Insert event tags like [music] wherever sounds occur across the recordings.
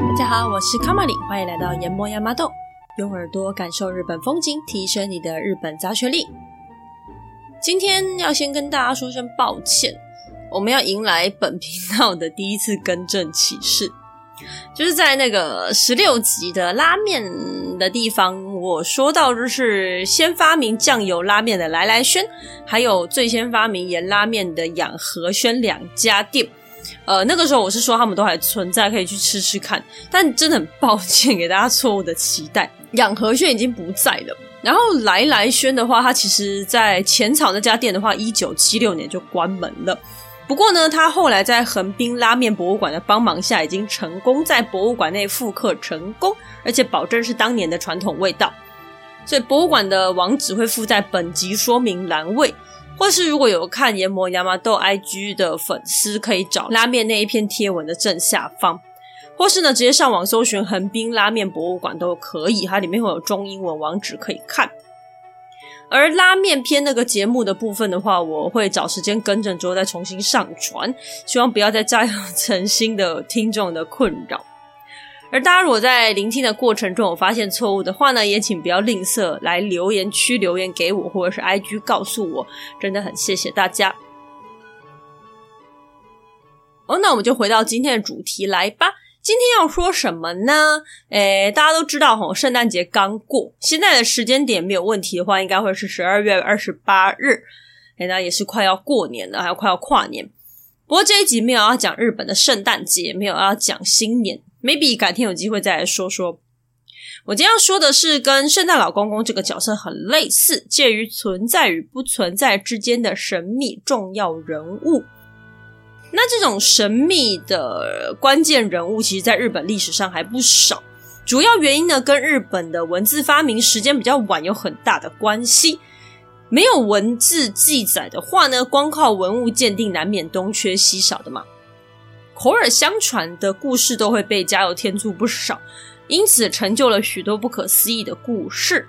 大家好，我是卡玛里，欢迎来到研磨亚麻豆，用耳朵感受日本风景，提升你的日本杂学力。今天要先跟大家说声抱歉，我们要迎来本频道的第一次更正启事，就是在那个十六集的拉面的地方，我说到就是先发明酱油拉面的来来轩，还有最先发明盐拉面的养和轩两家店。呃，那个时候我是说他们都还存在，可以去吃吃看。但真的很抱歉，给大家错误的期待。养和轩已经不在了。然后来来轩的话，它其实在浅草那家店的话，一九七六年就关门了。不过呢，它后来在横滨拉面博物馆的帮忙下，已经成功在博物馆内复刻成功，而且保证是当年的传统味道。所以博物馆的网址会附在本集说明栏位。或是如果有看研磨亚麻豆 IG 的粉丝，可以找拉面那一篇贴文的正下方，或是呢直接上网搜寻横滨拉面博物馆都可以，它里面会有中英文网址可以看。而拉面篇那个节目的部分的话，我会找时间更正之后再重新上传，希望不要再造成新的听众的困扰。而大家如果在聆听的过程中有发现错误的话呢，也请不要吝啬来留言区留言给我，或者是 IG 告诉我，真的很谢谢大家。哦，那我们就回到今天的主题来吧。今天要说什么呢？诶，大家都知道齁，圣诞节刚过，现在的时间点没有问题的话，应该会是十二月二十八日。诶，那也是快要过年了，还有快要跨年。不过这一集没有要讲日本的圣诞节，没有要讲新年。maybe 改天有机会再来说说。我今天要说的是跟圣诞老公公这个角色很类似，介于存在与不存在之间的神秘重要人物。那这种神秘的关键人物，其实在日本历史上还不少。主要原因呢，跟日本的文字发明时间比较晚有很大的关系。没有文字记载的话呢，光靠文物鉴定，难免东缺西少的嘛。口耳相传的故事都会被加油添醋不少，因此成就了许多不可思议的故事。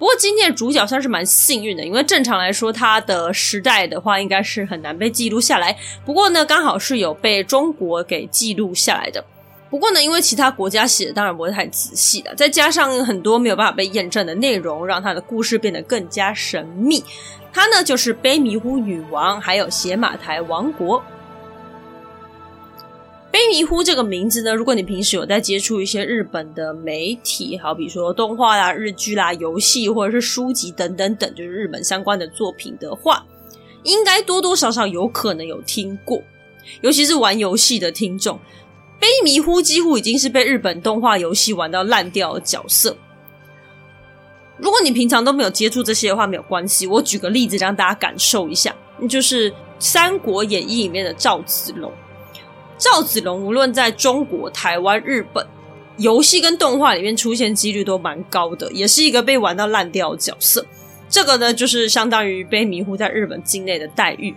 不过今天的主角算是蛮幸运的，因为正常来说，他的时代的话应该是很难被记录下来。不过呢，刚好是有被中国给记录下来的。不过呢，因为其他国家写的当然不会太仔细了，再加上很多没有办法被验证的内容，让他的故事变得更加神秘。他呢，就是卑弥呼女王，还有邪马台王国。卑弥呼这个名字呢，如果你平时有在接触一些日本的媒体，好比说动画啦、日剧啦、游戏或者是书籍等等等，就是日本相关的作品的话，应该多多少少有可能有听过。尤其是玩游戏的听众，卑弥呼几乎已经是被日本动画游戏玩到烂掉的角色。如果你平常都没有接触这些的话，没有关系。我举个例子让大家感受一下，就是《三国演义》里面的赵子龙。赵子龙无论在中国、台湾、日本，游戏跟动画里面出现几率都蛮高的，也是一个被玩到烂掉的角色。这个呢，就是相当于被迷糊在日本境内的待遇。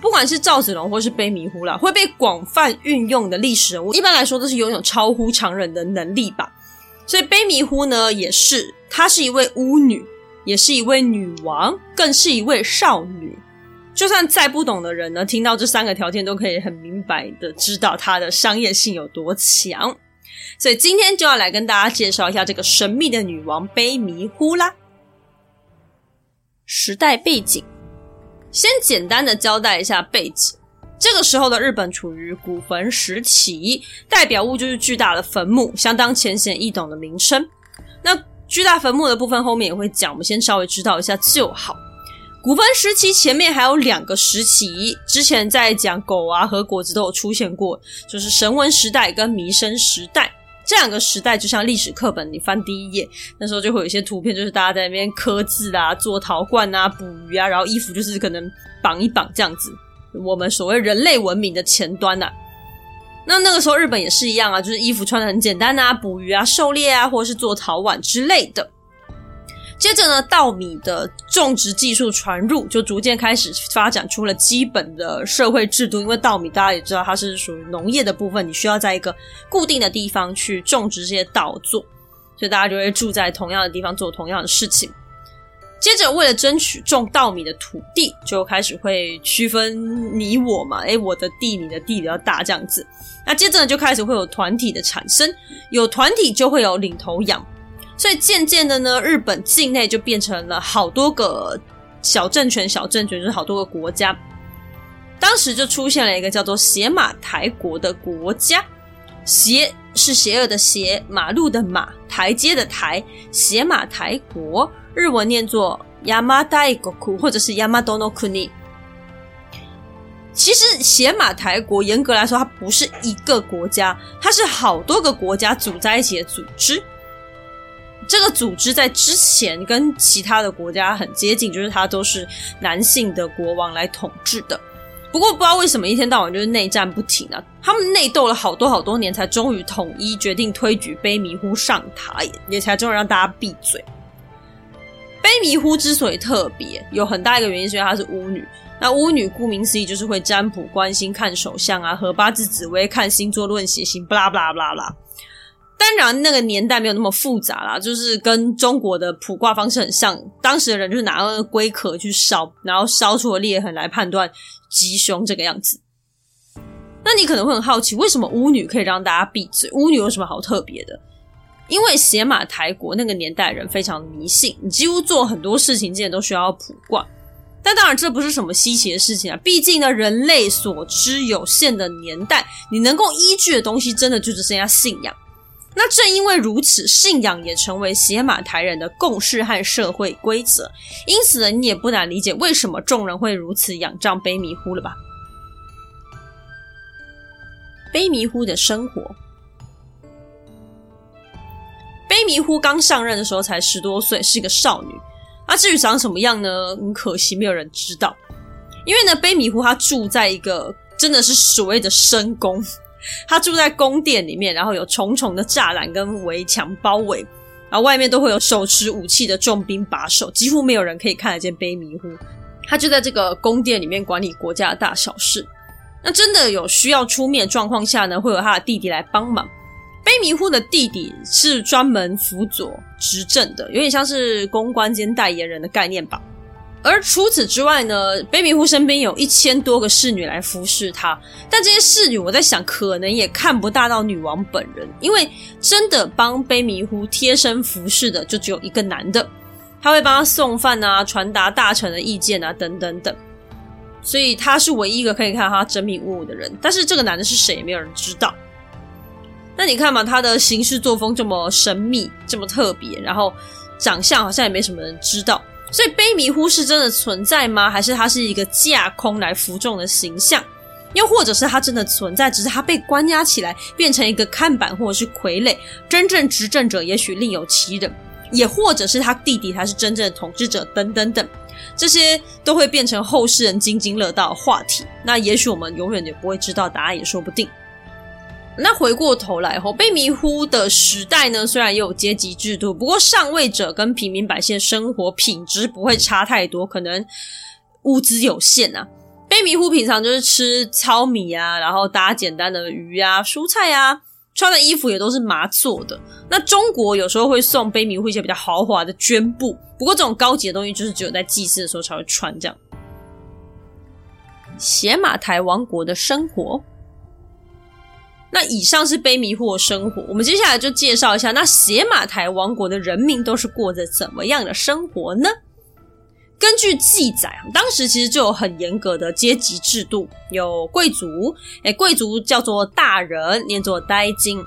不管是赵子龙或是悲弥呼啦，会被广泛运用的历史人物，一般来说都是拥有超乎常人的能力吧。所以悲弥呼呢，也是她是一位巫女，也是一位女王，更是一位少女。就算再不懂的人呢，听到这三个条件都可以很明白的知道它的商业性有多强。所以今天就要来跟大家介绍一下这个神秘的女王悲弥呼啦。时代背景，先简单的交代一下背景。这个时候的日本处于古坟时期，代表物就是巨大的坟墓，相当浅显易懂的名称。那巨大坟墓的部分后面也会讲，我们先稍微知道一下就好。古坟时期前面还有两个时期，之前在讲狗啊和果子都有出现过，就是神文时代跟弥生时代。这两个时代就像历史课本，你翻第一页，那时候就会有一些图片，就是大家在那边刻字啊、做陶罐啊、捕鱼啊，然后衣服就是可能绑一绑这样子。我们所谓人类文明的前端呐、啊，那那个时候日本也是一样啊，就是衣服穿的很简单啊，捕鱼啊、狩猎啊，或者是做陶碗之类的。接着呢，稻米的种植技术传入，就逐渐开始发展出了基本的社会制度。因为稻米大家也知道，它是属于农业的部分，你需要在一个固定的地方去种植这些稻作，所以大家就会住在同样的地方做同样的事情。接着，为了争取种稻米的土地，就开始会区分你我嘛，诶，我的地，你的地比较大这样子。那接着呢，就开始会有团体的产生，有团体就会有领头羊，所以渐渐的呢，日本境内就变成了好多个小政权，小政权就是好多个国家。当时就出现了一个叫做邪马台国的国家，邪是邪恶的邪，马路的马，台阶的台，邪马台国。日文念作 YAMA DA 或者是 Yamato no Kuni。其实邪马台国严格来说，它不是一个国家，它是好多个国家组在一起的组织。这个组织在之前跟其他的国家很接近，就是它都是男性的国王来统治的。不过不知道为什么一天到晚就是内战不停啊！他们内斗了好多好多年，才终于统一，决定推举卑弥呼上台，也才终于让大家闭嘴。卑弥呼之所以特别，有很大一个原因是因为她是巫女。那巫女顾名思义就是会占卜、观星、看手相啊，和八字、紫微、看星座、论血型，巴拉巴拉巴拉巴拉。当然，那个年代没有那么复杂啦，就是跟中国的卜卦方式很像。当时的人就是拿那个龟壳去烧，然后烧出了裂痕来判断吉凶这个样子。那你可能会很好奇，为什么巫女可以让大家闭嘴？巫女有什么好特别的？因为邪马台国那个年代人非常迷信，你几乎做很多事情，之前都需要卜卦。但当然，这不是什么稀奇的事情啊！毕竟呢，人类所知有限的年代，你能够依据的东西，真的就只剩下信仰。那正因为如此，信仰也成为邪马台人的共识和社会规则。因此呢，你也不难理解为什么众人会如此仰仗卑弥呼了吧？卑弥呼的生活。卑弥呼刚上任的时候才十多岁，是一个少女。那至于长什么样呢？很可惜，没有人知道。因为呢，卑弥呼她住在一个真的是所谓的深宫，他住在宫殿里面，然后有重重的栅栏跟围墙包围，然后外面都会有手持武器的重兵把守，几乎没有人可以看得见卑弥呼。他就在这个宫殿里面管理国家的大小事。那真的有需要出面状况下呢，会有他的弟弟来帮忙。卑弥呼的弟弟是专门辅佐执政的，有点像是公关兼代言人的概念吧。而除此之外呢，卑弥呼身边有一千多个侍女来服侍他，但这些侍女我在想，可能也看不大到女王本人，因为真的帮卑弥呼贴身服侍的就只有一个男的，他会帮他送饭啊、传达大臣的意见啊等等等，所以他是唯一一个可以看到他真面目的人。但是这个男的是谁，也没有人知道。那你看嘛，他的行事作风这么神秘，这么特别，然后长相好像也没什么人知道，所以卑弥呼是真的存在吗？还是他是一个架空来服众的形象？又或者是他真的存在，只是他被关押起来，变成一个看板或者是傀儡？真正执政者也许另有其人，也或者是他弟弟才是真正的统治者，等等等，这些都会变成后世人津津乐道的话题。那也许我们永远也不会知道答案，也说不定。那回过头来后，卑弥呼的时代呢，虽然也有阶级制度，不过上位者跟平民百姓生活品质不会差太多，可能物资有限啊。卑弥呼平常就是吃糙米啊，然后搭简单的鱼啊、蔬菜啊，穿的衣服也都是麻做的。那中国有时候会送卑弥呼一些比较豪华的绢布，不过这种高级的东西就是只有在祭祀的时候才会穿这样。邪马台王国的生活。那以上是卑弥呼的生活，我们接下来就介绍一下那邪马台王国的人民都是过着怎么样的生活呢？根据记载，当时其实就有很严格的阶级制度，有贵族，诶，贵族叫做大人，念作呆金；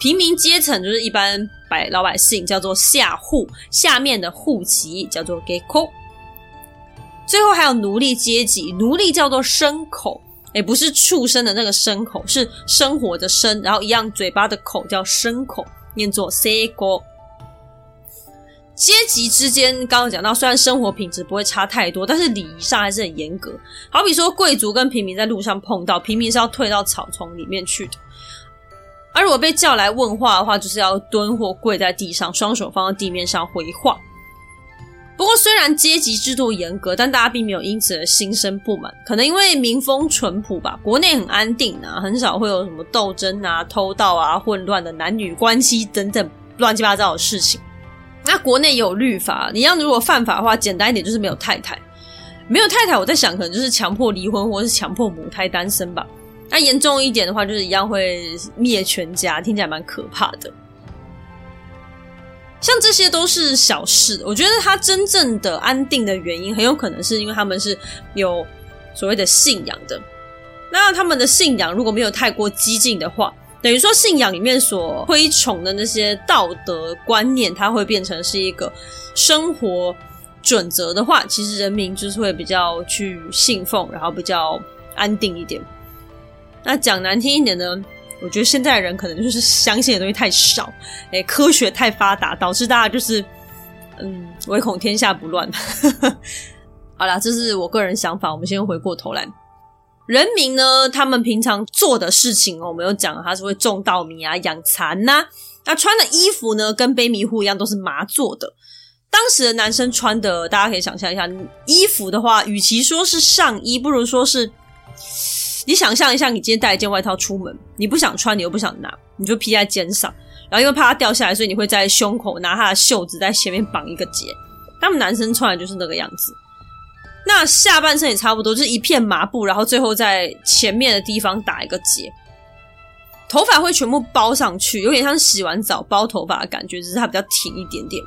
平民阶层就是一般百老百姓，叫做下户，下面的户籍叫做给口；最后还有奴隶阶级，奴隶叫做牲口。也不是畜生的那个牲口，是生活的生，然后一样嘴巴的口叫牲口，念作 sego。阶级之间刚刚讲到，虽然生活品质不会差太多，但是礼仪上还是很严格。好比说，贵族跟平民在路上碰到，平民是要退到草丛里面去的，而如果被叫来问话的话，就是要蹲或跪在地上，双手放在地面上回话。不过，虽然阶级制度严格，但大家并没有因此而心生不满。可能因为民风淳朴吧，国内很安定啊，很少会有什么斗争啊、偷盗啊、混乱的男女关系等等乱七八糟的事情。那国内有律法，你要如果犯法的话，简单一点就是没有太太，没有太太，我在想可能就是强迫离婚或是强迫母胎单身吧。那严重一点的话，就是一样会灭全家，听起来蛮可怕的。像这些都是小事，我觉得他真正的安定的原因，很有可能是因为他们是有所谓的信仰的。那他们的信仰如果没有太过激进的话，等于说信仰里面所推崇的那些道德观念，它会变成是一个生活准则的话，其实人民就是会比较去信奉，然后比较安定一点。那讲难听一点呢？我觉得现在的人可能就是相信的东西太少，哎，科学太发达，导致大家就是嗯，唯恐天下不乱。[laughs] 好啦，这是我个人想法。我们先回过头来，人民呢，他们平常做的事情，我们有讲，他是会种稻米啊，养蚕呐。那穿的衣服呢，跟卑弥呼一样，都是麻做的。当时的男生穿的，大家可以想象一下，衣服的话，与其说是上衣，不如说是。你想象一下，你今天带一件外套出门，你不想穿，你又不想拿，你就披在肩上，然后因为怕它掉下来，所以你会在胸口拿它的袖子在前面绑一个结。他们男生穿的就是那个样子，那下半身也差不多，就是一片麻布，然后最后在前面的地方打一个结，头发会全部包上去，有点像洗完澡包头发的感觉，只是它比较挺一点点。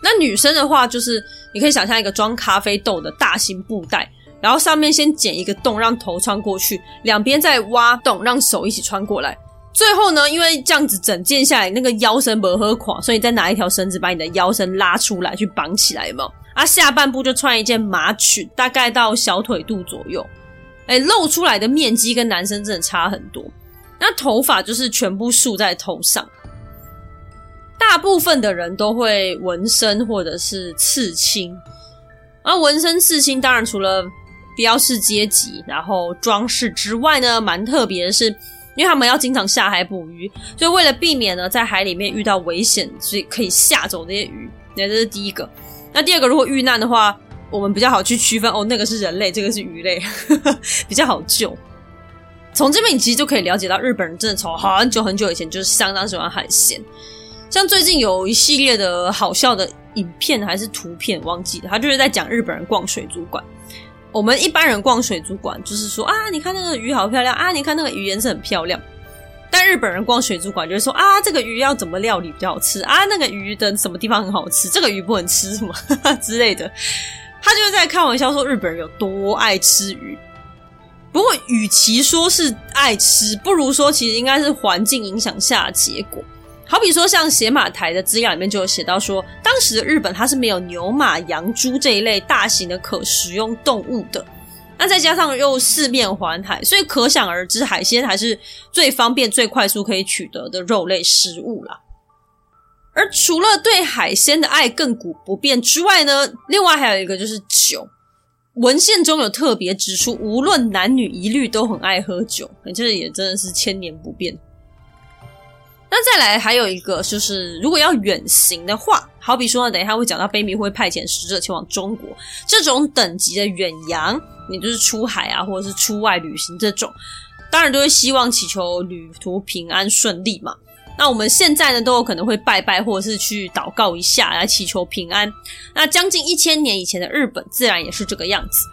那女生的话，就是你可以想象一个装咖啡豆的大型布袋。然后上面先剪一个洞，让头穿过去，两边再挖洞，让手一起穿过来。最后呢，因为这样子整件下来，那个腰身不合垮，所以再拿一条绳子把你的腰身拉出来，去绑起来，有没有？啊，下半部就穿一件麻裙，大概到小腿肚左右。哎，露出来的面积跟男生真的差很多。那头发就是全部束在头上，大部分的人都会纹身或者是刺青。而纹身刺青，当然除了标示阶级，然后装饰之外呢，蛮特别的是，因为他们要经常下海捕鱼，所以为了避免呢在海里面遇到危险，所以可以吓走这些鱼。那这是第一个。那第二个，如果遇难的话，我们比较好去区分哦，那个是人类，这个是鱼类，[laughs] 比较好救。从这边你其实就可以了解到，日本人真的从很久很久以前就是相当喜欢海鲜。像最近有一系列的好笑的影片还是图片，忘记了，他就是在讲日本人逛水族馆。我们一般人逛水族馆，就是说啊，你看那个鱼好漂亮啊，你看那个鱼颜色很漂亮。但日本人逛水族馆，就是说啊，这个鱼要怎么料理比较好吃啊，那个鱼的什么地方很好吃，这个鱼不能吃什么 [laughs] 之类的。他就是在开玩笑说日本人有多爱吃鱼。不过，与其说是爱吃，不如说其实应该是环境影响下的结果。好比说，像写马台的资料里面就有写到说，当时的日本它是没有牛马羊猪这一类大型的可食用动物的，那再加上又四面环海，所以可想而知，海鲜还是最方便、最快速可以取得的肉类食物啦。而除了对海鲜的爱亘古不变之外呢，另外还有一个就是酒，文献中有特别指出，无论男女一律都很爱喝酒，这也真的是千年不变。那再来还有一个就是，如果要远行的话，好比说呢，等一下会讲到卑弥会派遣使者前往中国这种等级的远洋，也就是出海啊，或者是出外旅行这种，当然都会希望祈求旅途平安顺利嘛。那我们现在呢，都有可能会拜拜，或者是去祷告一下来祈求平安。那将近一千年以前的日本，自然也是这个样子，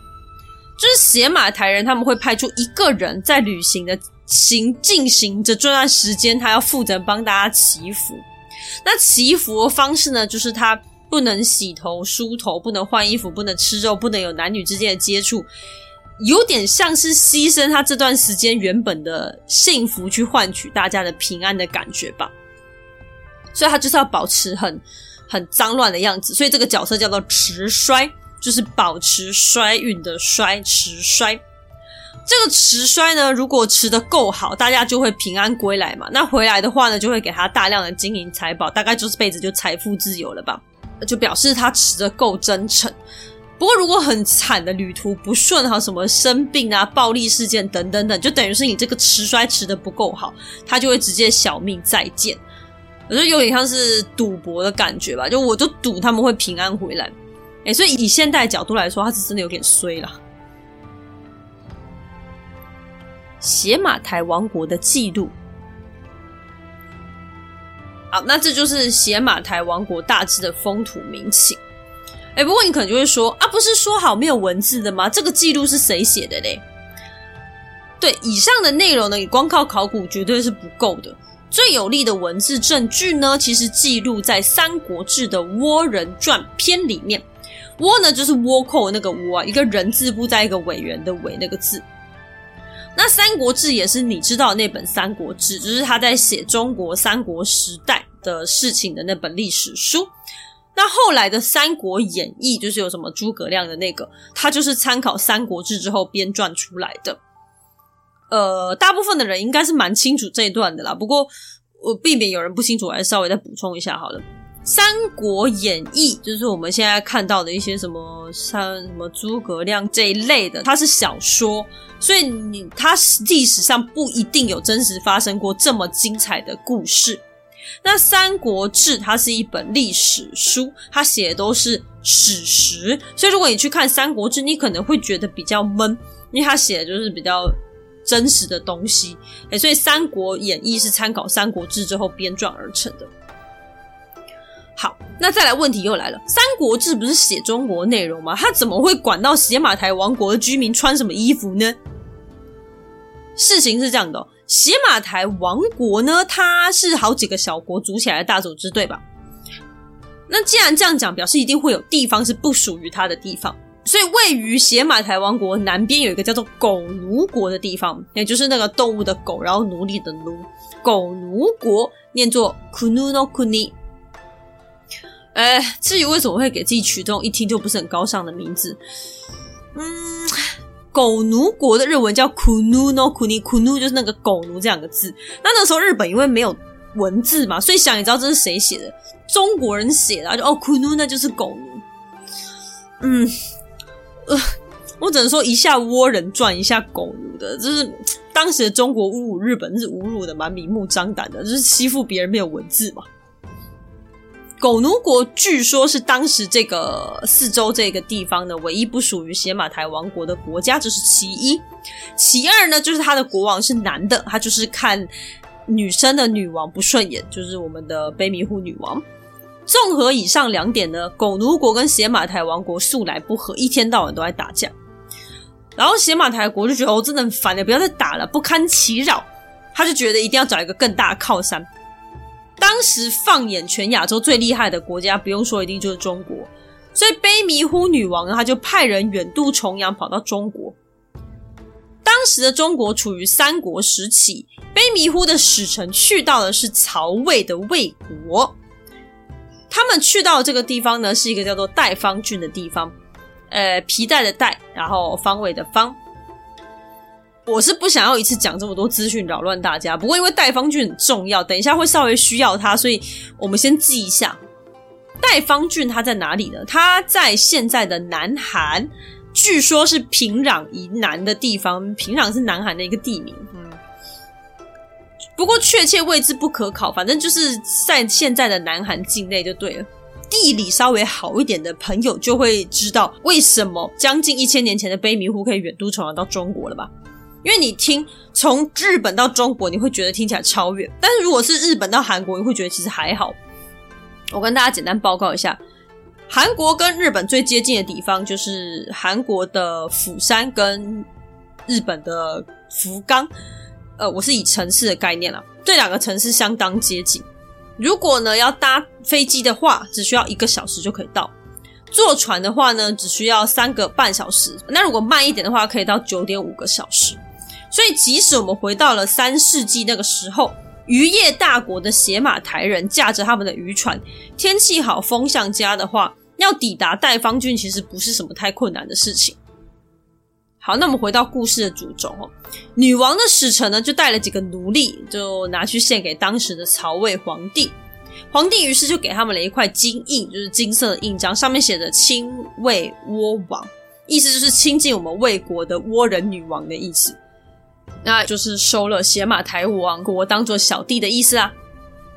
就是写马台人他们会派出一个人在旅行的。行进行着这段时间，他要负责帮大家祈福。那祈福的方式呢，就是他不能洗头、梳头，不能换衣服，不能吃肉，不能有男女之间的接触，有点像是牺牲他这段时间原本的幸福，去换取大家的平安的感觉吧。所以他就是要保持很很脏乱的样子。所以这个角色叫做持衰，就是保持衰运的衰，持衰。这个持衰呢，如果持得够好，大家就会平安归来嘛。那回来的话呢，就会给他大量的金银财宝，大概就是辈子就财富自由了吧。就表示他持得够真诚。不过如果很惨的旅途不顺哈，什么生病啊、暴力事件等等等，就等于是你这个持衰持得不够好，他就会直接小命再见。我觉得有点像是赌博的感觉吧，就我就赌他们会平安回来。诶，所以以现代角度来说，他是真的有点衰了。写马台王国的记录好，那这就是邪马台王国大致的风土民情。哎，不过你可能就会说啊，不是说好没有文字的吗？这个记录是谁写的嘞？对，以上的内容呢，你光靠考古绝对是不够的。最有力的文字证据呢，其实记录在《三国志》的《倭人传》篇里面。倭呢，就是倭寇那个倭，一个人字部在一个委员的委那个字。那《三国志》也是你知道那本《三国志》，就是他在写中国三国时代的事情的那本历史书。那后来的《三国演义》就是有什么诸葛亮的那个，他就是参考《三国志》之后编撰出来的。呃，大部分的人应该是蛮清楚这一段的啦。不过我避免有人不清楚，我还是稍微再补充一下好了。《三国演义》就是我们现在看到的一些什么像什么诸葛亮这一类的，它是小说，所以你它历史上不一定有真实发生过这么精彩的故事。那《三国志》它是一本历史书，它写的都是史实，所以如果你去看《三国志》，你可能会觉得比较闷，因为它写的就是比较真实的东西。诶，所以《三国演义》是参考《三国志》之后编撰而成的。好，那再来问题又来了，《三国志》不是写中国内容吗？他怎么会管到邪马台王国的居民穿什么衣服呢？事情是这样的哦，邪马台王国呢，它是好几个小国组起来的大组织，对吧？那既然这样讲，表示一定会有地方是不属于它的地方，所以位于邪马台王国南边有一个叫做狗奴国的地方，也就是那个动物的狗，然后奴隶的奴，狗奴国念作 Kunu no Kuni。哎，至于为什么会给自己取这种一听就不是很高尚的名字，嗯，狗奴国的日文叫 Kunu no Kuni，Kunu 就是那个狗奴这两个字。那那时候日本因为没有文字嘛，所以想你知道这是谁写的？中国人写的，就哦 Kunu 那就是狗奴。嗯，呃，我只能说一下倭人传，一下狗奴的，就是当时的中国侮辱日本是侮辱的蛮明目张胆的，就是欺负别人没有文字嘛。狗奴国据说是当时这个四周这个地方的唯一不属于邪马台王国的国家，这是其一。其二呢，就是他的国王是男的，他就是看女生的女王不顺眼，就是我们的卑弥呼女王。综合以上两点呢，狗奴国跟邪马台王国素来不和，一天到晚都在打架。然后邪马台国就觉得哦，真的很烦的，不要再打了，不堪其扰。他就觉得一定要找一个更大的靠山。当时放眼全亚洲最厉害的国家，不用说，一定就是中国。所以卑弥呼女王呢，她就派人远渡重洋，跑到中国。当时的中国处于三国时期，卑弥呼的使臣去到的是曹魏的魏国。他们去到这个地方呢，是一个叫做代方郡的地方，呃，皮带的带，然后方位的方。我是不想要一次讲这么多资讯扰乱大家，不过因为戴方俊很重要，等一下会稍微需要他，所以我们先记一下。戴方俊他在哪里呢？他在现在的南韩，据说是平壤以南的地方。平壤是南韩的一个地名，嗯，不过确切位置不可考，反正就是在现在的南韩境内就对了。地理稍微好一点的朋友就会知道，为什么将近一千年前的卑弥呼可以远渡重洋到中国了吧？因为你听从日本到中国，你会觉得听起来超远；但是如果是日本到韩国，你会觉得其实还好。我跟大家简单报告一下，韩国跟日本最接近的地方就是韩国的釜山跟日本的福冈。呃，我是以城市的概念啦，这两个城市相当接近。如果呢要搭飞机的话，只需要一个小时就可以到；坐船的话呢，只需要三个半小时。那如果慢一点的话，可以到九点五个小时。所以，即使我们回到了三世纪那个时候，渔业大国的邪马台人驾着他们的渔船，天气好、风向佳的话，要抵达代方郡其实不是什么太困难的事情。好，那我们回到故事的主轴哦，女王的使臣呢，就带了几个奴隶，就拿去献给当时的曹魏皇帝。皇帝于是就给他们了一块金印，就是金色的印章，上面写着“亲魏倭王”，意思就是亲近我们魏国的倭人女王的意思。那就是收了邪马台王国当做小弟的意思啊。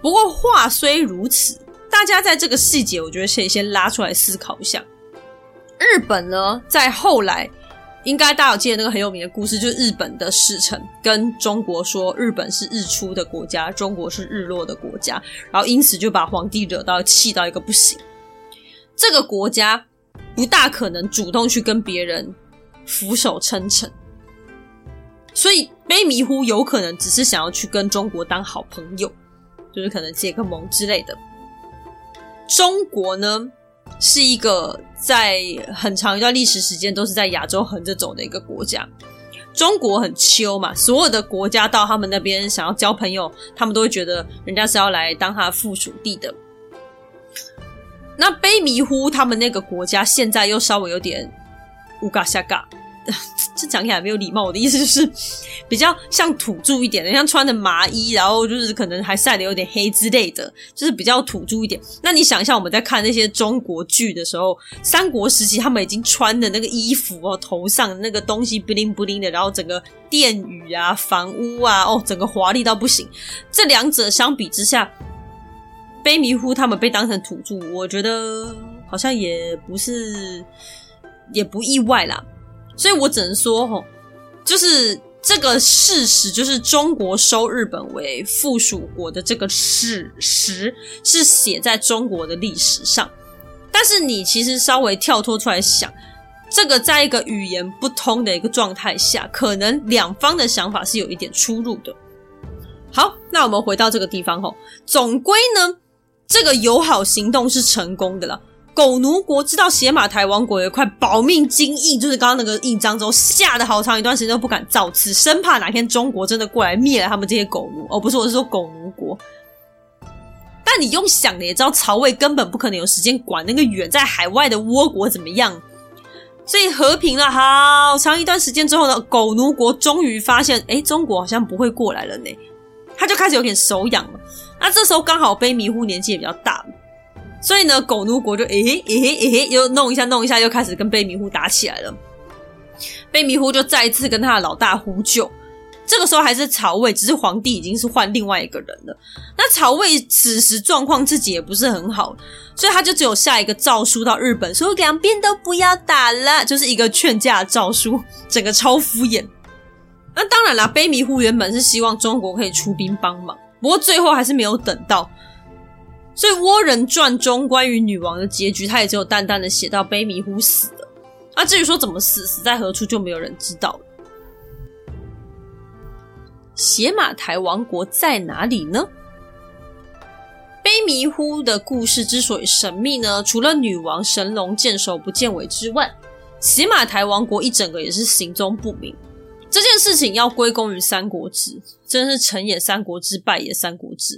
不过话虽如此，大家在这个细节，我觉得可以先拉出来思考一下。日本呢，在后来应该大家有记得那个很有名的故事，就是日本的使臣跟中国说，日本是日出的国家，中国是日落的国家，然后因此就把皇帝惹到气到一个不行。这个国家不大可能主动去跟别人俯首称臣，所以卑弥呼有可能只是想要去跟中国当好朋友，就是可能结个盟之类的。中国呢？是一个在很长一段历史时间都是在亚洲横着走的一个国家。中国很秋嘛，所有的国家到他们那边想要交朋友，他们都会觉得人家是要来当他的附属地的。那卑弥呼他们那个国家现在又稍微有点乌嘎下嘎。[laughs] 这讲起来没有礼貌，我的意思就是比较像土著一点的，像穿的麻衣，然后就是可能还晒得有点黑之类的，就是比较土著一点。那你想一下，我们在看那些中国剧的时候，三国时期他们已经穿的那个衣服哦，头上那个东西布灵布灵的，然后整个殿宇啊、房屋啊，哦，整个华丽到不行。这两者相比之下，卑弥呼他们被当成土著，我觉得好像也不是，也不意外啦。所以我只能说，吼，就是这个事实，就是中国收日本为附属国的这个史实，是写在中国的历史上。但是你其实稍微跳脱出来想，这个在一个语言不通的一个状态下，可能两方的想法是有一点出入的。好，那我们回到这个地方，吼，总归呢，这个友好行动是成功的了。狗奴国知道邪马台王国有一块保命金印，就是刚刚那个印章之后，吓得好长一段时间都不敢造次，生怕哪天中国真的过来灭了他们这些狗奴。哦，不是，我是说狗奴国。但你用想的也知道，曹魏根本不可能有时间管那个远在海外的倭国怎么样。所以和平了好长一段时间之后呢，狗奴国终于发现，诶，中国好像不会过来了呢，他就开始有点手痒了。那这时候刚好卑弥呼年纪也比较大。所以呢，狗奴国就诶嘿诶嘿诶，又弄一下弄一下，又开始跟卑弥呼打起来了。卑弥呼就再一次跟他的老大呼救。这个时候还是曹魏，只是皇帝已经是换另外一个人了。那曹魏此时状况自己也不是很好，所以他就只有下一个诏书到日本，说两边都不要打了，就是一个劝架诏书，整个超敷衍。那当然啦，卑弥呼原本是希望中国可以出兵帮忙，不过最后还是没有等到。所以《倭人传》中关于女王的结局，他也只有淡淡的写到卑弥呼死了。啊，至于说怎么死，死在何处，就没有人知道了。邪马台王国在哪里呢？卑弥呼的故事之所以神秘呢，除了女王神龙见首不见尾之外，邪马台王国一整个也是行踪不明。这件事情要归功于《三国志》，真是成也《三国志》，败也《三国志》。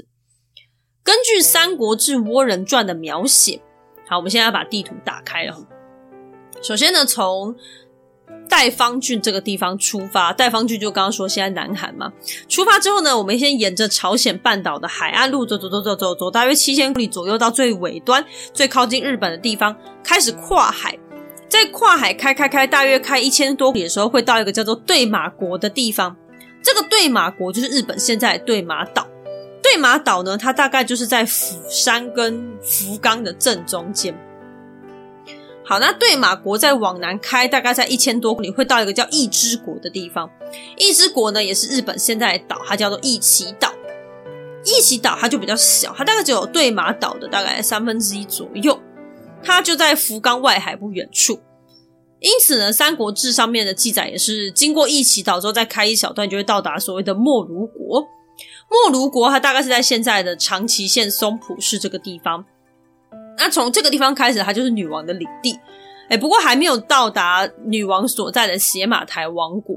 根据《三国志·倭人传》的描写，好，我们现在要把地图打开了。首先呢，从代方郡这个地方出发，代方郡就刚刚说现在南韩嘛。出发之后呢，我们先沿着朝鲜半岛的海岸路走走走走走走，大约七千公里左右，到最尾端、最靠近日本的地方，开始跨海。在跨海开开开，大约开一千多里的时候，会到一个叫做对马国的地方。这个对马国就是日本现在对马岛。对马岛呢，它大概就是在釜山跟福冈的正中间。好，那对马国再往南开，大概在一千多公里，会到一个叫义之国的地方。义之国呢，也是日本现在的岛，它叫做义岐岛。义岐岛它就比较小，它大概只有对马岛的大概三分之一左右。它就在福冈外海不远处。因此呢，《三国志》上面的记载也是经过义岐岛之后，再开一小段，就会到达所谓的莫卢国。莫卢国，它大概是在现在的长崎县松浦市这个地方。那从这个地方开始，它就是女王的领地。哎，不过还没有到达女王所在的邪马台王国。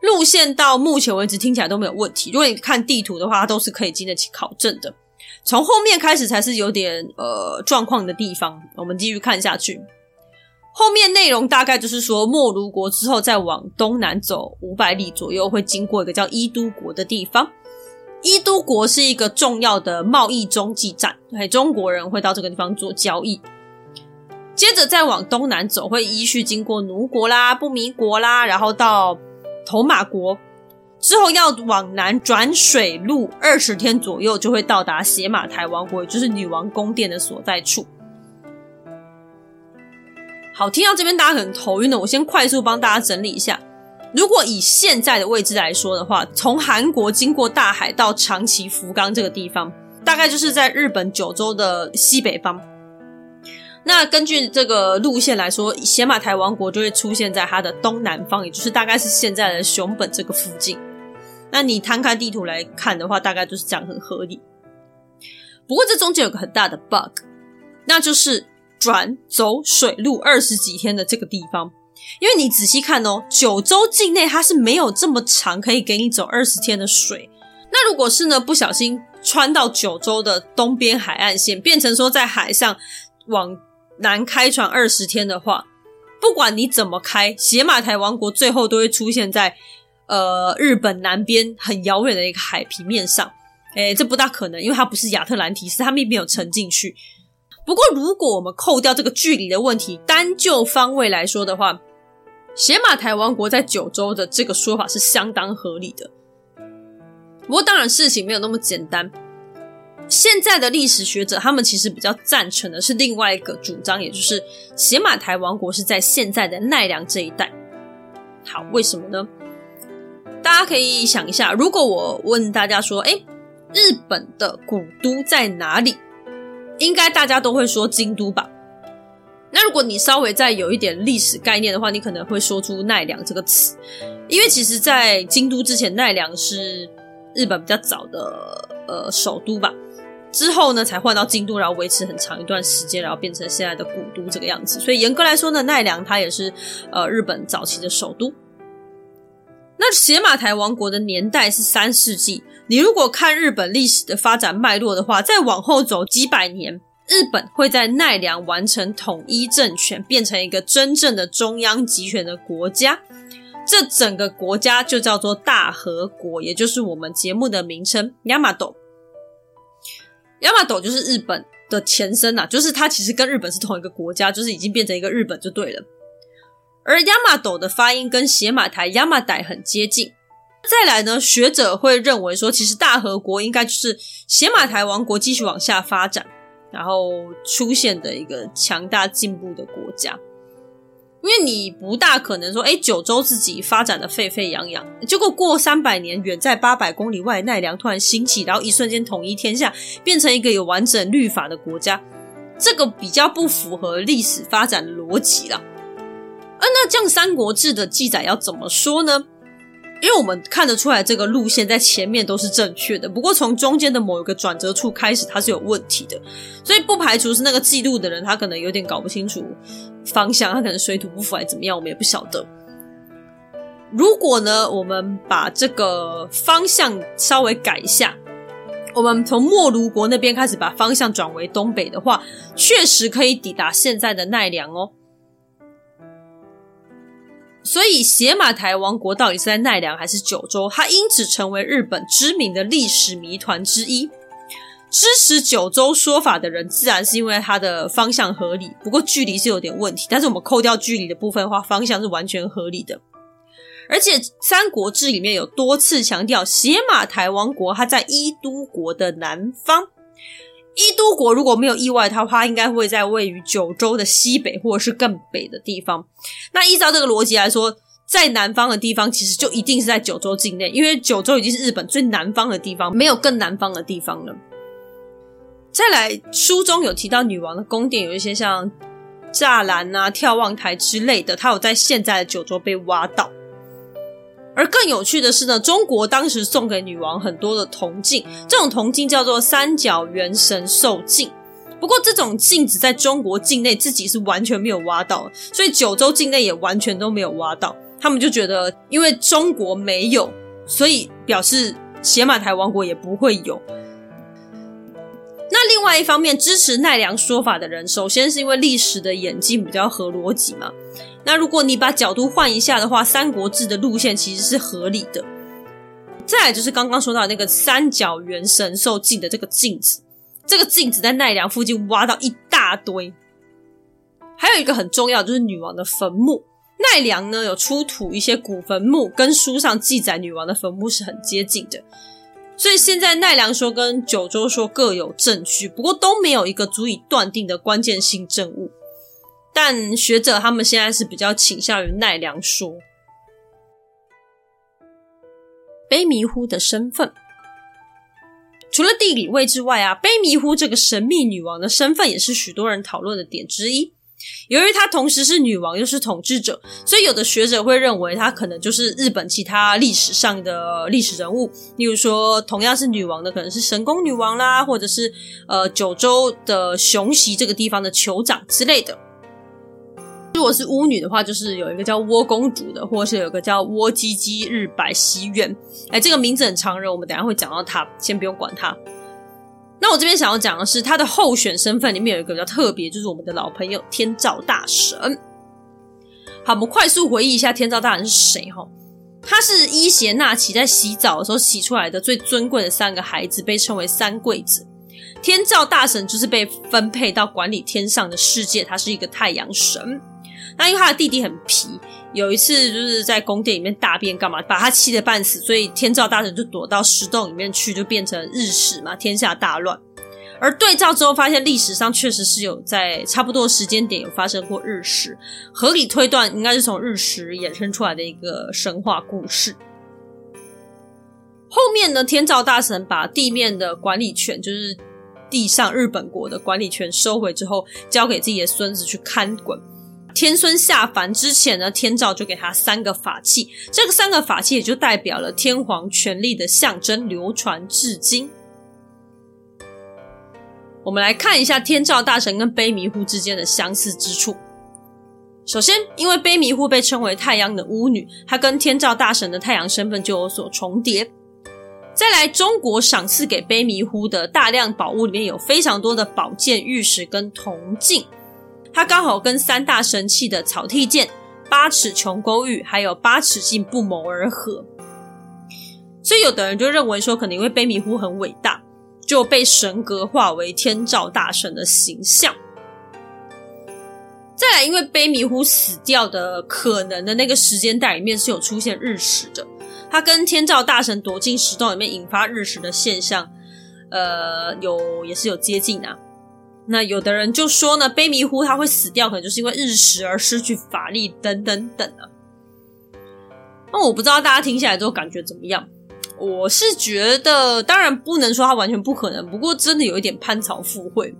路线到目前为止听起来都没有问题。如果你看地图的话，它都是可以经得起考证的。从后面开始才是有点呃状况的地方。我们继续看下去。后面内容大概就是说，莫卢国之后再往东南走五百里左右，会经过一个叫伊都国的地方。伊都国是一个重要的贸易中继站，对，中国人会到这个地方做交易。接着再往东南走，会依序经过奴国啦、不弥国啦，然后到头马国，之后要往南转水路二十天左右，就会到达邪马台王国，也就是女王宫殿的所在处。好，听到这边大家可能头晕了，我先快速帮大家整理一下。如果以现在的位置来说的话，从韩国经过大海到长崎福冈这个地方，大概就是在日本九州的西北方。那根据这个路线来说，邪马台王国就会出现在它的东南方，也就是大概是现在的熊本这个附近。那你摊开地图来看的话，大概就是这样，很合理。不过这中间有个很大的 bug，那就是转走水路二十几天的这个地方。因为你仔细看哦，九州境内它是没有这么长可以给你走二十天的水。那如果是呢，不小心穿到九州的东边海岸线，变成说在海上往南开船二十天的话，不管你怎么开，邪马台王国最后都会出现在呃日本南边很遥远的一个海平面上。诶，这不大可能，因为它不是亚特兰提斯，它并没有沉进去。不过如果我们扣掉这个距离的问题，单就方位来说的话，邪马台王国在九州的这个说法是相当合理的，不过当然事情没有那么简单。现在的历史学者他们其实比较赞成的是另外一个主张，也就是邪马台王国是在现在的奈良这一带。好，为什么呢？大家可以想一下，如果我问大家说，诶，日本的古都在哪里？应该大家都会说京都吧。那如果你稍微再有一点历史概念的话，你可能会说出奈良这个词，因为其实，在京都之前，奈良是日本比较早的呃首都吧，之后呢才换到京都，然后维持很长一段时间，然后变成现在的古都这个样子。所以严格来说呢，奈良它也是呃日本早期的首都。那邪马台王国的年代是三世纪，你如果看日本历史的发展脉络的话，再往后走几百年。日本会在奈良完成统一政权，变成一个真正的中央集权的国家。这整个国家就叫做大和国，也就是我们节目的名称——ヤマト。ヤマト就是日本的前身呐，就是它其实跟日本是同一个国家，就是已经变成一个日本就对了。 而ヤマト的发音跟邪马台ヤマダ很接近。再来呢，学者会认为说，其实大和国应该就是邪马台王国继续往下发展。然后出现的一个强大进步的国家，因为你不大可能说，哎，九州自己发展的沸沸扬扬，结果过三百年，远在八百公里外的奈良突然兴起，然后一瞬间统一天下，变成一个有完整律法的国家，这个比较不符合历史发展的逻辑啦。 啊，那这样《三国志》的记载要怎么说呢？因为我们看得出来，这个路线在前面都是正确的，不过从中间的某一个转折处开始，它是有问题的，所以不排除是那个记录的人他可能有点搞不清楚方向，他可能水土不服还怎么样，我们也不晓得。如果呢，我们把这个方向稍微改一下，我们从莫卢国那边开始把方向转为东北的话，确实可以抵达现在的奈良哦。所以，邪马台王国到底是在奈良还是九州？它因此成为日本知名的历史谜团之一。支持九州说法的人，自然是因为它的方向合理，不过距离是有点问题。但是我们扣掉距离的部分的话，方向是完全合理的。而且，《三国志》里面有多次强调，邪马台王国它在伊都国的南方。伊都国如果没有意外，它话应该会在位于九州的西北或者是更北的地方。那依照这个逻辑来说，在南方的地方其实就一定是在九州境内，因为九州已经是日本最南方的地方，没有更南方的地方了。再来，书中有提到女王的宫殿有一些像栅栏啊、眺望台之类的，它有在现在的九州被挖到。而更有趣的是呢，中国当时送给女王很多的铜镜，这种铜镜叫做三角元神兽镜。不过这种镜子在中国境内自己是完全没有挖到，所以九州境内也完全都没有挖到。他们就觉得，因为中国没有，所以表示邪马台王国也不会有。那另外一方面，支持奈良说法的人，首先是因为历史的演进比较合逻辑嘛。那如果你把角度换一下的话，《三国志》的路线其实是合理的。再就是刚刚说到那个三角元神兽镜的这个镜子，这个镜子在奈良附近挖到一大堆。还有一个很重要，就是女王的坟墓。奈良呢有出土一些古坟墓，跟书上记载女王的坟墓是很接近的。所以现在奈良说跟九州说各有证据，不过都没有一个足以断定的关键性证物。但学者他们现在是比较倾向于奈良说。卑弥呼的身份，除了地理位置外啊，卑弥呼这个神秘女王的身份也是许多人讨论的点之一。由于她同时是女王又是统治者，所以有的学者会认为她可能就是日本其他历史上的历史人物，例如说同样是女王的，可能是神宫女王啦，或者是呃九州的熊袭这个地方的酋长之类的。如果是巫女的话，就是有一个叫倭公主的，或者是有一个叫倭基基日百袭远。哎，这个名字很长人，我们等下会讲到她，先不用管她。那我这边想要讲的是，他的候选身份里面有一个比较特别，就是我们的老朋友天照大神。好，我们快速回忆一下天照大神是谁哈？他是伊邪那岐在洗澡的时候洗出来的最尊贵的三个孩子，被称为三贵子。天照大神就是被分配到管理天上的世界，他是一个太阳神。那因为他的弟弟很皮，有一次就是在宫殿里面大便干嘛，把他气得半死，所以天照大神就躲到石洞里面去，就变成日食嘛，天下大乱。而对照之后发现历史上确实是有在差不多时间点有发生过日食，合理推断应该是从日食衍生出来的一个神话故事。后面呢，天照大神把地面的管理权，就是地上日本国的管理权收回之后，交给自己的孙子去看管。天孙下凡之前呢，天照就给他三个法器，这个三个法器也就代表了天皇权力的象征，流传至今。我们来看一下天照大神跟卑弥呼之间的相似之处。首先，因为卑弥呼被称为太阳的巫女，她跟天照大神的太阳身份就有所重叠。再来，中国赏赐给卑弥呼的大量宝物里面有非常多的宝剑、玉石跟铜镜。它刚好跟三大神器的草薙剑、八尺琼勾玉还有八尺镜不谋而合，所以有的人就认为说，可能因为卑弥呼很伟大，就被神格化为天照大神的形象。再来，因为卑弥呼死掉的可能的那个时间带里面是有出现日食的，他跟天照大神躲进石洞里面引发日食的现象，呃，有也是有接近啊。那有的人就说呢，卑弥呼他会死掉，可能就是因为日食而失去法力等等等啊。那我不知道大家听下来之后感觉怎么样？我是觉得，当然不能说他完全不可能，不过真的有一点攀槽附会。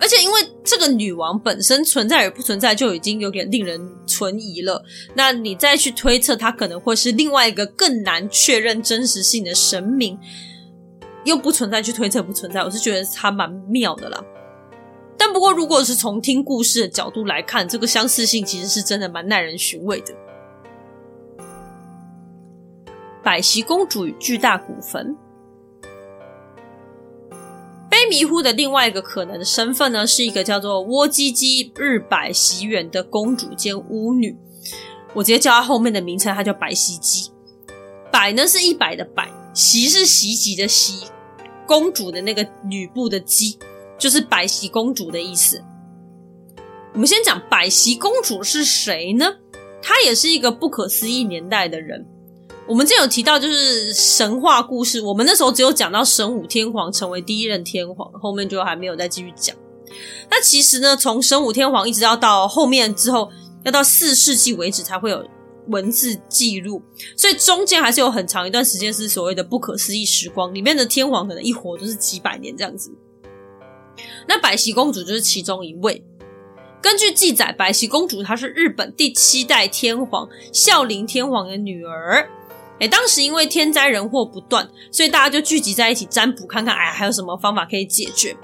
而且因为这个女王本身存在与不存在就已经有点令人存疑了，那你再去推测她可能会是另外一个更难确认真实性的神明。又不存在去推测不存在，我是觉得它蛮妙的啦。但不过，如果是从听故事的角度来看，这个相似性其实是真的蛮耐人寻味的。百席公主与巨大古坟，卑弥呼的另外一个可能的身份呢，是一个叫做倭基基日百袭远的公主兼巫女。我直接叫她后面的名称，她叫白袭姬。百呢是一百的百，袭是袭击的袭。公主的那个吕布的姬，就是百袭公主的意思。我们先讲百袭公主是谁呢？她也是一个不可思议年代的人。我们之前有提到，就是神话故事。我们那时候只有讲到神武天皇成为第一任天皇，后面就还没有再继续讲。那其实呢，从神武天皇一直要到后面之后，要到四世纪为止才会有。文字记录，所以中间还是有很长一段时间是所谓的不可思议时光，里面的天皇可能一活就是几百年这样子。那百喜公主就是其中一位。根据记载，百喜公主她是日本第七代天皇孝灵天皇的女儿。诶，当时因为天灾人祸不断，所以大家就聚集在一起占卜，看看哎还有什么方法可以解决。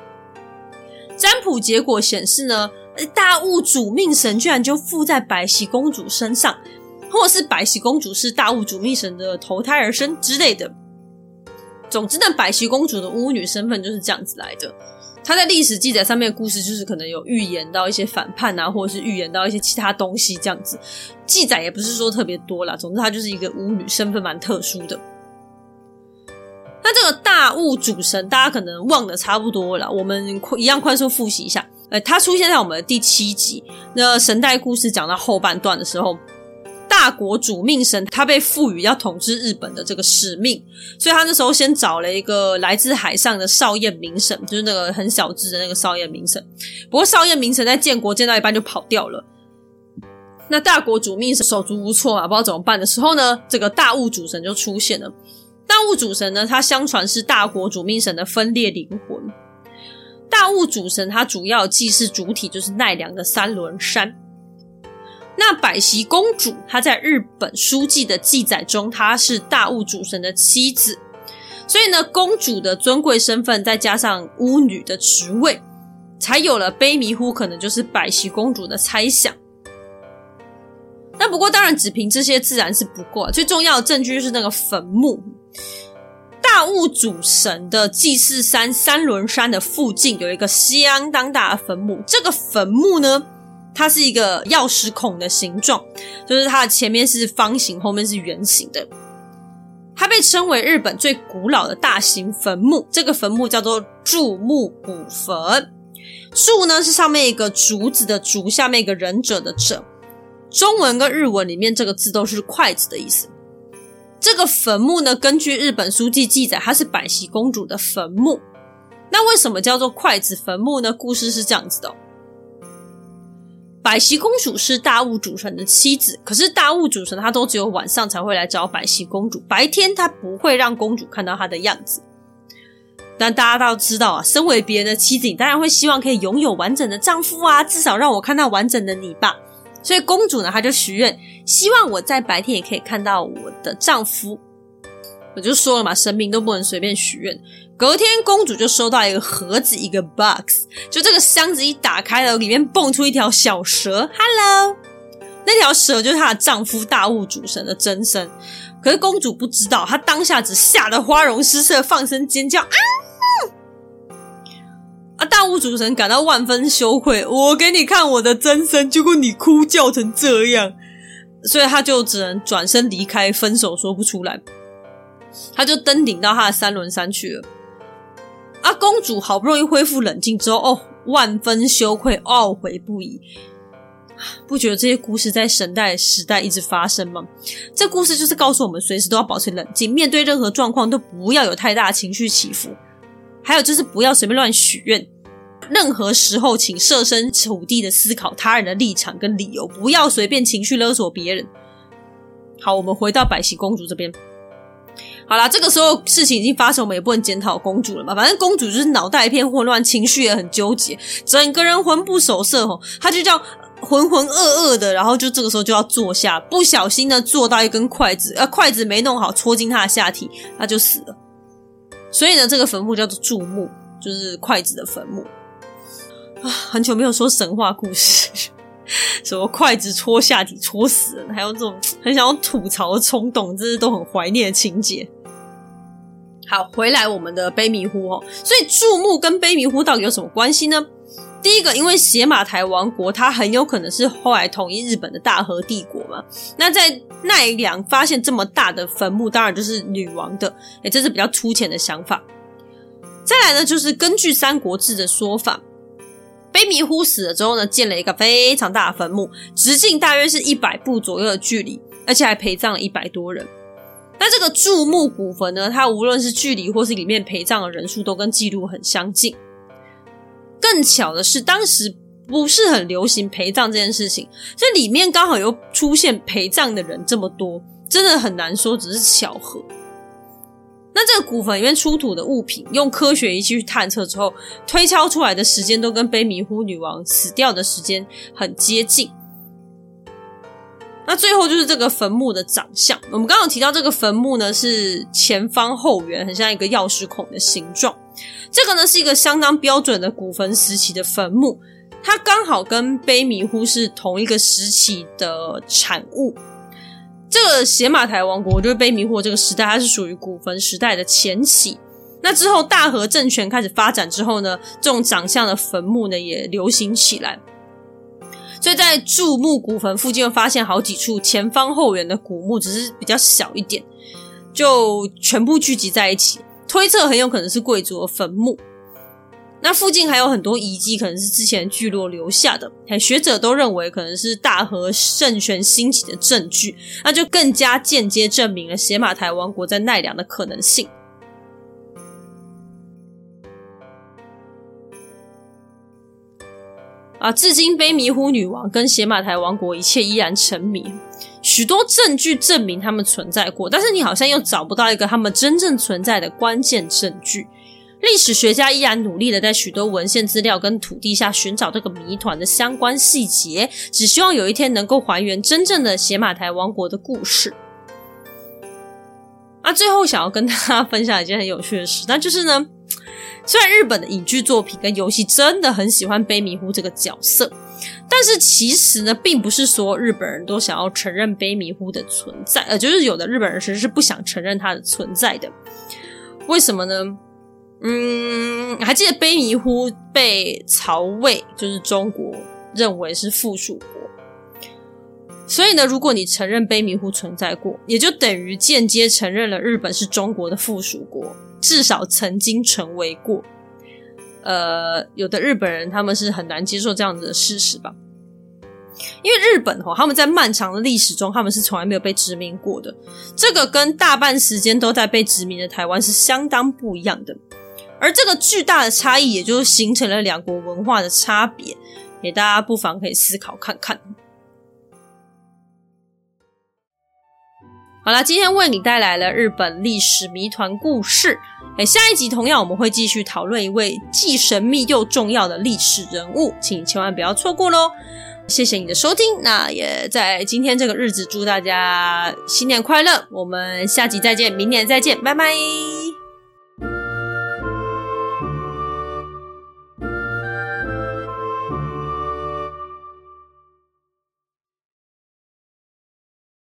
占卜结果显示呢，大物主命神居然就附在百喜公主身上。或是百袭公主是大物主命神的投胎而生之类的。总之呢，百袭公主的巫女身份就是这样子来的。她在历史记载上面的故事，就是可能有预言到一些反叛啊，或者是预言到一些其他东西这样子。记载也不是说特别多啦，总之她就是一个巫女，身份蛮特殊的。那这个大物主神，大家可能忘得差不多了，我们一样快速复习一下。呃，它出现在我们的第七集，那神代故事讲到后半段的时候。大国主命神他被赋予要统治日本的这个使命，所以他那时候先找了一个来自海上的少彦名神，就是那个很小只的那个少彦名神。不过少彦名神在建国建到一半就跑掉了。那大国主命神手足无措嘛，不知道怎么办的时候呢，这个大物主神就出现了。大物主神呢，他相传是大国主命神的分裂灵魂。大物主神他主要祭祀主体就是奈良的三轮山。那百袭公主她在日本书记的记载中，她是大物主神的妻子，所以呢，公主的尊贵身份再加上巫女的职位，才有了卑弥呼可能就是百袭公主的猜想。那不过当然，只凭这些自然是不够，最重要的证据就是那个坟墓。大物主神的祭祀山三轮山的附近有一个相当大的坟墓，这个坟墓呢，它是一个钥匙孔的形状，就是它的前面是方形，后面是圆形的。它被称为日本最古老的大型坟墓。这个坟墓叫做筑木古坟，柱呢是上面一个竹子的竹，下面一个忍者的者。中文跟日文里面这个字都是筷子的意思。这个坟墓呢，根据日本书记记载，它是百袭公主的坟墓。那为什么叫做筷子坟墓呢？故事是这样子的：百席公主是大物主神的妻子，可是大物主神他都只有晚上才会来找百席公主，白天他不会让公主看到他的样子。但大家都知道啊，身为别人的妻子，你当然会希望可以拥有完整的丈夫啊，至少让我看到完整的你吧。所以公主呢，她就许愿，希望我在白天也可以看到我的丈夫。我就说了嘛，神明都不能随便许愿。隔天，公主就收到一个盒子，一个 box，就这个箱子一打开了，里面蹦出一条小蛇。Hello，那条蛇就是她的丈夫大物主神的真身。可是公主不知道，她当下只吓得花容失色，放声尖叫啊！啊！大物主神感到万分羞愧，我给你看我的真身，结果你哭叫成这样，所以他就只能转身离开，分手说不出来。他就登顶到他的三轮山去了。啊！公主好不容易恢复冷静之后，哦，万分羞愧，懊悔不已。不觉得这些故事在神代时代一直发生吗？这故事就是告诉我们，随时都要保持冷静，面对任何状况都不要有太大的情绪起伏。还有就是不要随便乱许愿，任何时候请设身处地的思考他人的立场跟理由，不要随便情绪勒索别人。好，我们回到百喜公主这边。好啦，这个时候事情已经发生，我们也不能检讨公主了嘛。反正公主就是脑袋一片混乱，情绪也很纠结，整个人魂不守舍吼，她就这样浑浑噩噩的，然后就这个时候就要坐下，不小心呢坐到一根筷子，呃，筷子没弄好，戳进她的下体，她就死了。所以呢，这个坟墓叫做柱木，就是筷子的坟墓啊。很久没有说神话故事，[laughs] 什么筷子戳下体戳死人，还有这种很想要吐槽的冲动，这是都很怀念的情节。好，回来我们的卑弥呼哦。所以柱木跟卑弥呼到底有什么关系呢？第一个，因为邪马台王国，它很有可能是后来统一日本的大和帝国嘛。那在奈良发现这么大的坟墓，当然就是女王的。诶，这是比较粗浅的想法。再来呢，就是根据《三国志》的说法，卑弥呼死了之后呢，建了一个非常大的坟墓，直径大约是一百步左右的距离，而且还陪葬了一百多人。那这个柱木古坟呢，它无论是距离或是里面陪葬的人数，都跟记录很相近。更巧的是，当时不是很流行陪葬这件事情，这里面刚好又出现陪葬的人这么多，真的很难说只是巧合。那这个古坟里面出土的物品，用科学仪器去探测之后，推敲出来的时间都跟卑弥呼女王死掉的时间很接近。那最后就是这个坟墓的长相，我们刚刚提到这个坟墓呢是前方后圆，很像一个钥匙孔的形状。这个呢是一个相当标准的古坟时期的坟墓，它刚好跟卑弥呼是同一个时期的产物。这个邪马台王国就是卑弥呼这个时代，它是属于古坟时代的前期。那之后大和政权开始发展之后呢，这种长相的坟墓呢也流行起来。所以在柱木古坟附近又发现好几处前方后圆的古墓，只是比较小一点，就全部聚集在一起。推测很有可能是贵族的坟墓。那附近还有很多遗迹，可能是之前聚落留下的，学者都认为可能是大和政权兴起的证据，那就更加间接证明了邪马台王国在奈良的可能性。啊，至今卑弥呼女王跟邪马台王国一切依然沉迷，许多证据证明他们存在过，但是你好像又找不到一个他们真正存在的关键证据。历史学家依然努力的在许多文献资料跟土地下寻找这个谜团的相关细节，只希望有一天能够还原真正的邪马台王国的故事。啊，最后想要跟大家分享一件很有趣的事，那就是呢，虽然日本的影剧作品跟游戏真的很喜欢卑弥呼这个角色，但是其实呢，并不是所有日本人都想要承认卑弥呼的存在，呃，就是有的日本人其实是不想承认他的存在的。为什么呢？嗯，还记得卑弥呼被曹魏，就是中国认为是附属国，所以呢，如果你承认卑弥呼存在过，也就等于间接承认了日本是中国的附属国，至少曾经成为过。呃，有的日本人他们是很难接受这样子的事实吧，因为日本哦，他们在漫长的历史中，他们是从来没有被殖民过的，这个跟大半时间都在被殖民的台湾是相当不一样的。而这个巨大的差异，也就是形成了两国文化的差别，给大家不妨可以思考看看。好了，今天为你带来了日本历史谜团故事。诶，下一集同样我们会继续讨论一位既神秘又重要的历史人物，请千万不要错过喽！谢谢你的收听，那也在今天这个日子祝大家新年快乐！我们下集再见，明年再见，拜拜。